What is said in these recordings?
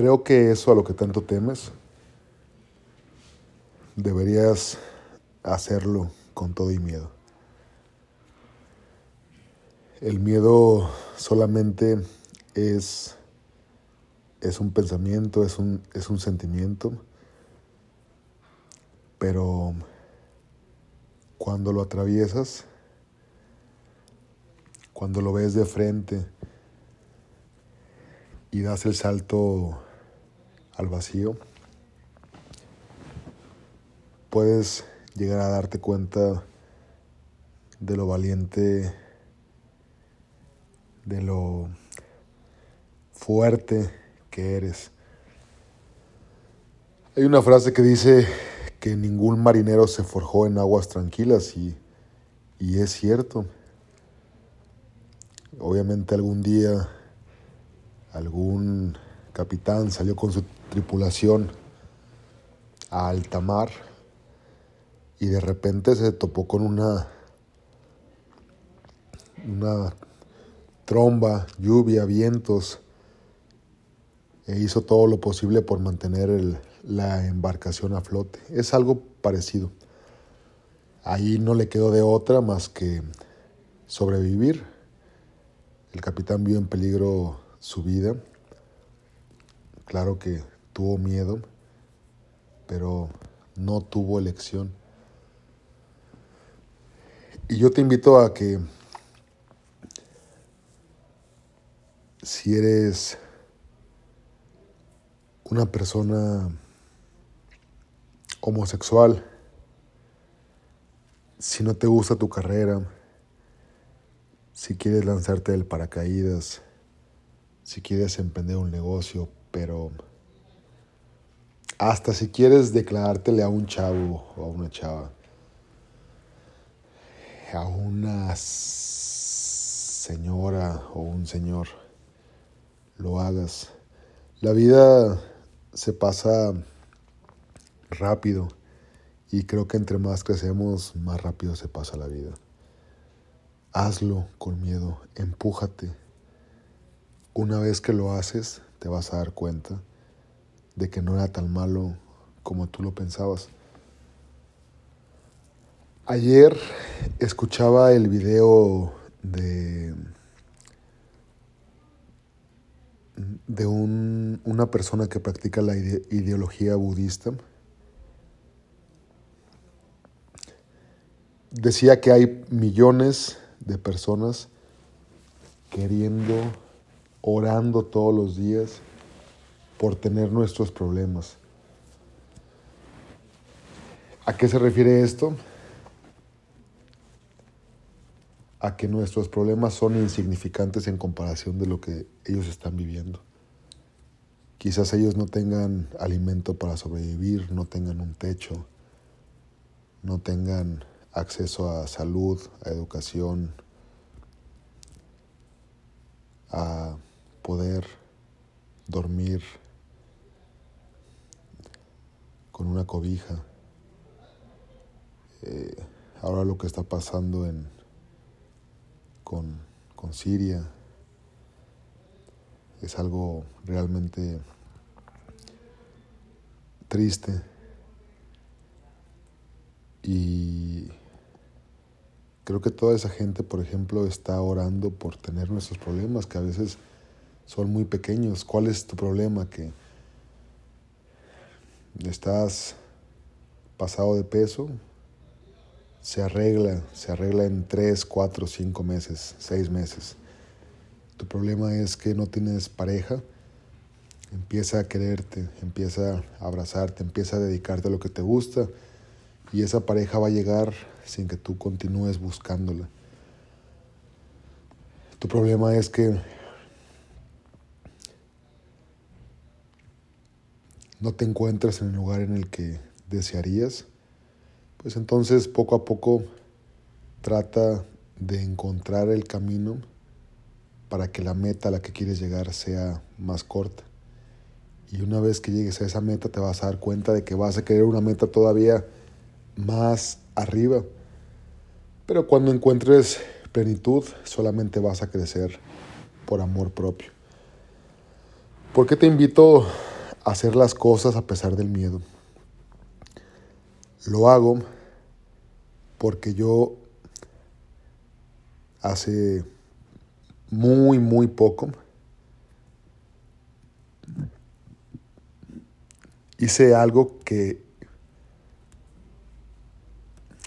Creo que eso a lo que tanto temes, deberías hacerlo con todo y miedo. El miedo solamente es, es un pensamiento, es un, es un sentimiento, pero cuando lo atraviesas, cuando lo ves de frente y das el salto al vacío, puedes llegar a darte cuenta de lo valiente, de lo fuerte que eres. Hay una frase que dice que ningún marinero se forjó en aguas tranquilas y, y es cierto. Obviamente algún día algún capitán salió con su tripulación a alta mar y de repente se topó con una una tromba, lluvia, vientos e hizo todo lo posible por mantener la embarcación a flote. Es algo parecido. Ahí no le quedó de otra más que sobrevivir. El capitán vio en peligro su vida. Claro que tuvo miedo, pero no tuvo elección. Y yo te invito a que si eres una persona homosexual, si no te gusta tu carrera, si quieres lanzarte del paracaídas, si quieres emprender un negocio, pero hasta si quieres declarártele a un chavo o a una chava, a una señora o un señor, lo hagas. La vida se pasa rápido y creo que entre más crecemos, más rápido se pasa la vida. Hazlo con miedo, empújate. Una vez que lo haces, te vas a dar cuenta de que no era tan malo como tú lo pensabas. Ayer escuchaba el video de, de un, una persona que practica la ideología budista. Decía que hay millones de personas queriendo, orando todos los días por tener nuestros problemas. ¿A qué se refiere esto? A que nuestros problemas son insignificantes en comparación de lo que ellos están viviendo. Quizás ellos no tengan alimento para sobrevivir, no tengan un techo, no tengan acceso a salud, a educación, a poder dormir con una cobija. Eh, ahora lo que está pasando en, con, con Siria es algo realmente triste y creo que toda esa gente, por ejemplo, está orando por tener nuestros problemas que a veces son muy pequeños. ¿Cuál es tu problema? Que estás pasado de peso, se arregla, se arregla en 3, 4, 5 meses, 6 meses. Tu problema es que no tienes pareja, empieza a quererte, empieza a abrazarte, empieza a dedicarte a lo que te gusta y esa pareja va a llegar sin que tú continúes buscándola. Tu problema es que no te encuentras en el lugar en el que desearías, pues entonces poco a poco trata de encontrar el camino para que la meta a la que quieres llegar sea más corta. Y una vez que llegues a esa meta te vas a dar cuenta de que vas a querer una meta todavía más arriba. Pero cuando encuentres plenitud solamente vas a crecer por amor propio. ¿Por qué te invito hacer las cosas a pesar del miedo. Lo hago porque yo hace muy, muy poco hice algo que,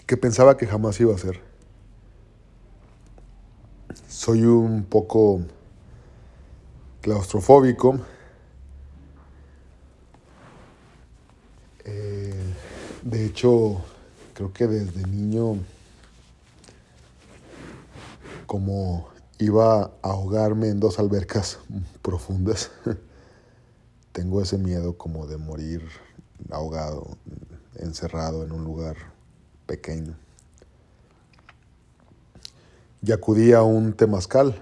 que pensaba que jamás iba a hacer. Soy un poco claustrofóbico. De hecho, creo que desde niño, como iba a ahogarme en dos albercas profundas, tengo ese miedo como de morir ahogado, encerrado en un lugar pequeño. Y acudí a un temazcal.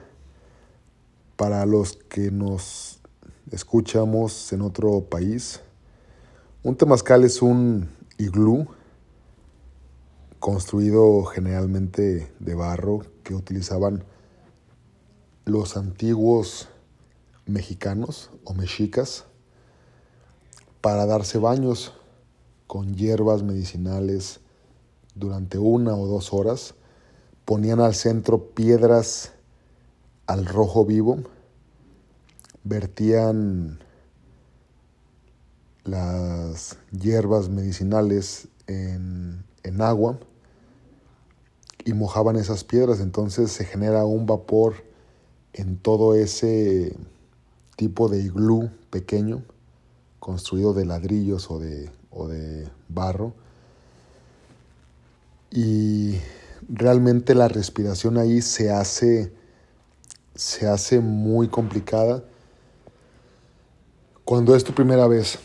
Para los que nos escuchamos en otro país, un temazcal es un iglú construido generalmente de barro que utilizaban los antiguos mexicanos o mexicas para darse baños con hierbas medicinales durante una o dos horas. Ponían al centro piedras al rojo vivo, vertían las hierbas medicinales en, en agua y mojaban esas piedras. Entonces se genera un vapor en todo ese tipo de iglú pequeño construido de ladrillos o de, o de barro. Y realmente la respiración ahí se hace, se hace muy complicada cuando es tu primera vez.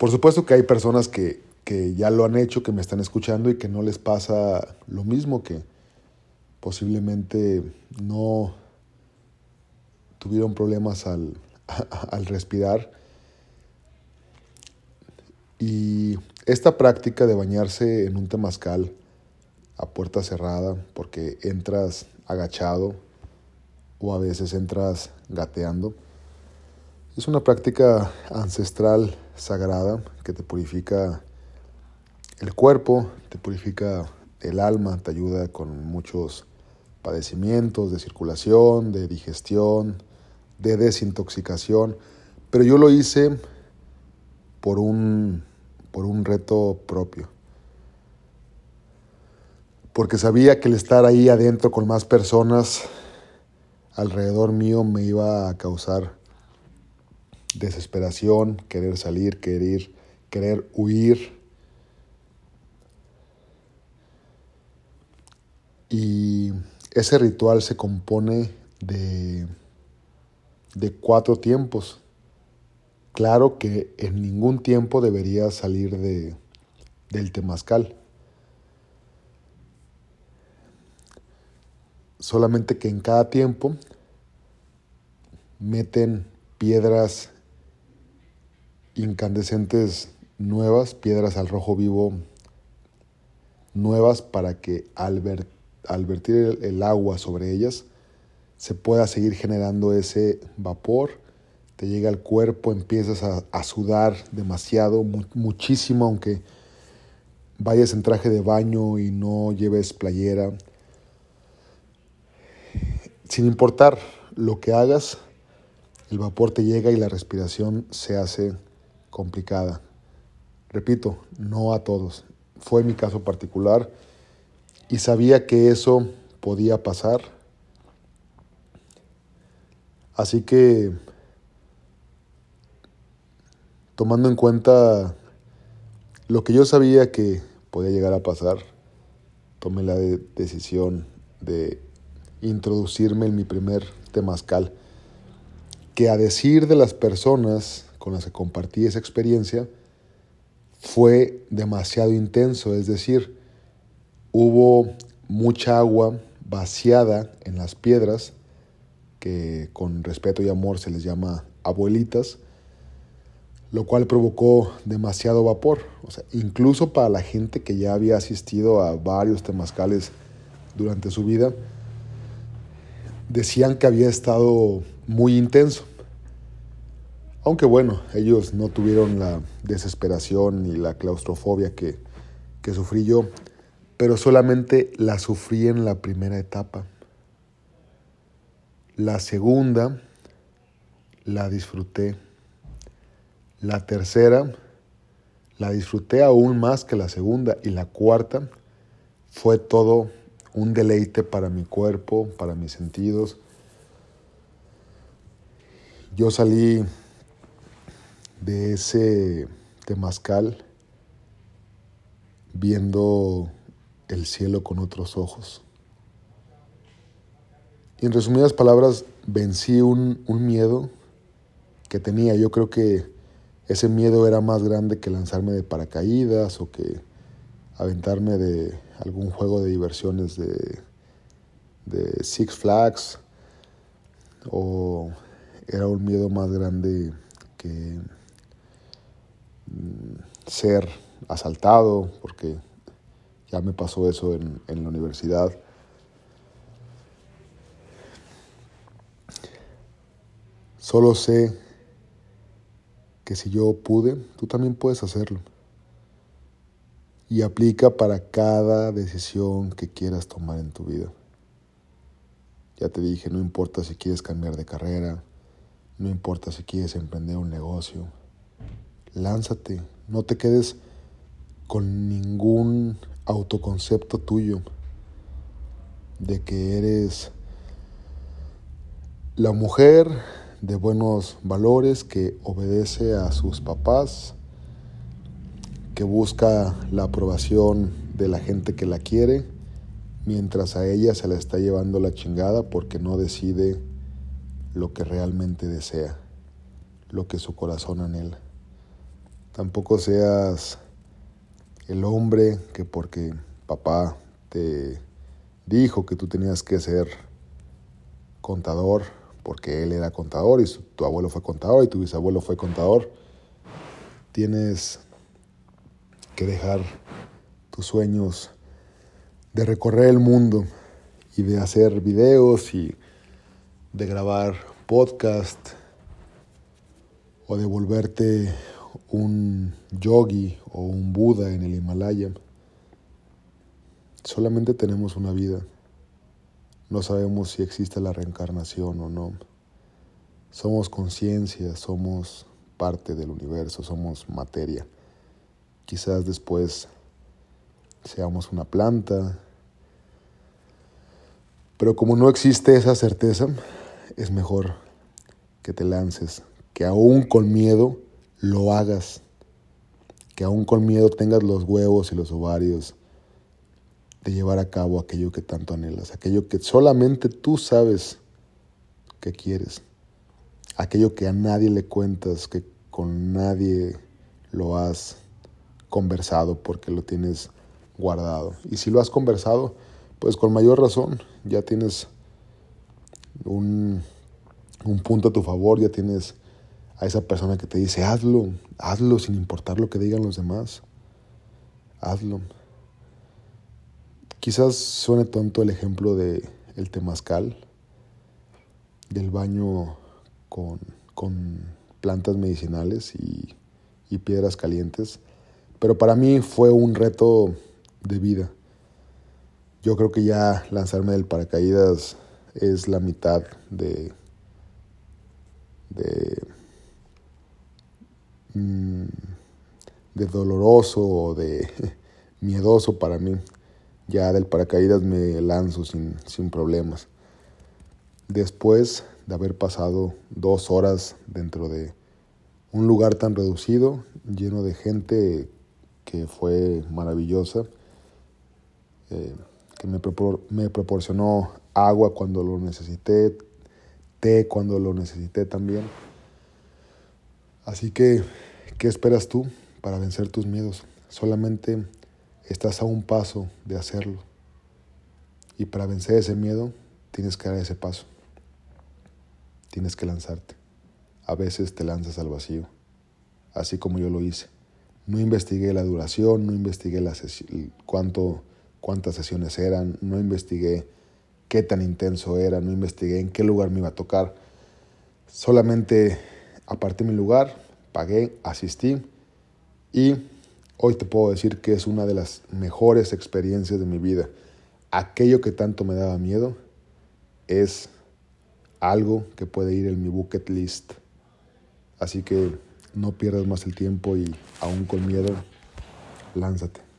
Por supuesto que hay personas que, que ya lo han hecho, que me están escuchando y que no les pasa lo mismo, que posiblemente no tuvieron problemas al, al respirar. Y esta práctica de bañarse en un temazcal a puerta cerrada, porque entras agachado o a veces entras gateando, es una práctica ancestral sagrada que te purifica el cuerpo, te purifica el alma, te ayuda con muchos padecimientos de circulación, de digestión, de desintoxicación, pero yo lo hice por un por un reto propio. Porque sabía que el estar ahí adentro con más personas alrededor mío me iba a causar desesperación, querer salir, querer, querer huir. Y ese ritual se compone de, de cuatro tiempos. Claro que en ningún tiempo debería salir de, del temazcal. Solamente que en cada tiempo meten piedras incandescentes nuevas, piedras al rojo vivo nuevas para que al, al vertir el agua sobre ellas se pueda seguir generando ese vapor te llega al cuerpo, empiezas a, sudar demasiado, muchísimo, aunque vayas en traje de baño y no lleves playera. Sin importar lo que hagas, el vapor te llega y la respiración se hace complicada. Repito, no a todos. Fue mi caso particular y sabía que eso podía pasar. Así que tomando en cuenta lo que yo sabía que podía llegar a pasar, tomé la decisión de introducirme en mi primer temazcal, que a decir de las personas con las que compartí esa experiencia, fue demasiado intenso, es decir, hubo mucha agua vaciada en las piedras, que con respeto y amor se les llama abuelitas, lo cual provocó demasiado vapor. O sea, incluso para la gente que ya había asistido a varios temazcales durante su vida, decían que había estado muy intenso. Aunque bueno, ellos no tuvieron la desesperación y la claustrofobia que, que sufrí yo, pero solamente la sufrí en la primera etapa. La segunda la disfruté. La tercera la disfruté aún más que la segunda. Y la cuarta fue todo un deleite para mi cuerpo, para mis sentidos. Yo salí de ese temazcal viendo el cielo con otros ojos. Y en resumidas palabras, vencí un, un miedo que tenía. Yo creo que ese miedo era más grande que lanzarme de paracaídas o que aventarme de algún juego de diversiones de, de Six Flags o era un miedo más grande que ser asaltado, porque ya me pasó eso en, en la universidad. Solo sé que si yo pude, tú también puedes hacerlo. Y aplica para cada decisión que quieras tomar en tu vida. Ya te dije, no importa si quieres cambiar de carrera, no importa si quieres emprender un negocio, lánzate, no te quedes con ningún autoconcepto tuyo de que eres la mujer de buenos valores, que obedece a sus papás, que busca la aprobación de la gente que la quiere, mientras a ella se la está llevando la chingada porque no decide lo que realmente desea, lo que su corazón anhela. Tampoco seas el hombre que porque papá te dijo que tú tenías que ser contador, porque él era contador y tu abuelo fue contador y tu bisabuelo fue contador. Tienes que dejar tus sueños de recorrer el mundo y de hacer videos y de grabar podcast o de volverte un yogi o un Buda en el Himalaya. Solamente tenemos una vida. No sabemos si existe la reencarnación o no. Somos conciencia, somos parte del universo, somos materia. Quizás después seamos una planta. Pero como no existe esa certeza, es mejor que te lances, que aún con miedo lo hagas, que aún con miedo tengas los huevos y los ovarios de llevar a cabo aquello que tanto anhelas, aquello que solamente tú sabes que quieres, aquello que a nadie le cuentas, que con nadie lo has conversado porque lo tienes guardado. Y si lo has conversado, pues con mayor razón ya tienes un, un punto a tu favor, ya tienes a esa persona que te dice, hazlo, hazlo sin importar lo que digan los demás, hazlo. Quizás suene tonto el ejemplo de el temazcal, del baño con, plantas medicinales y, y piedras calientes, pero para mí fue un reto de vida. Yo creo que ya lanzarme del paracaídas es la mitad de, de, de doloroso o de miedoso para mí ya del paracaídas me lanzo sin, sin problemas. Después de haber pasado dos horas dentro de un lugar tan reducido, lleno de gente que fue maravillosa, eh, que me, me proporcionó agua cuando lo necesité, té cuando lo necesité también. Así que, ¿qué esperas tú para vencer tus miedos? Solamente estás a un paso de hacerlo. Y para vencer ese miedo, tienes que dar ese paso. Tienes que lanzarte. A veces te lanzas al vacío, así como yo lo hice. No investigué la duración, no investigué la cuánto, cuántas sesiones eran, no investigué qué tan intenso era, no investigué en qué lugar me iba a tocar. Solamente aparté mi lugar, pagué, asistí y hoy te puedo decir que es una de las mejores experiencias de mi vida. Aquello que tanto me daba miedo es algo que puede ir en mi bucket list. Así que no pierdas más el tiempo y aún con miedo, lánzate.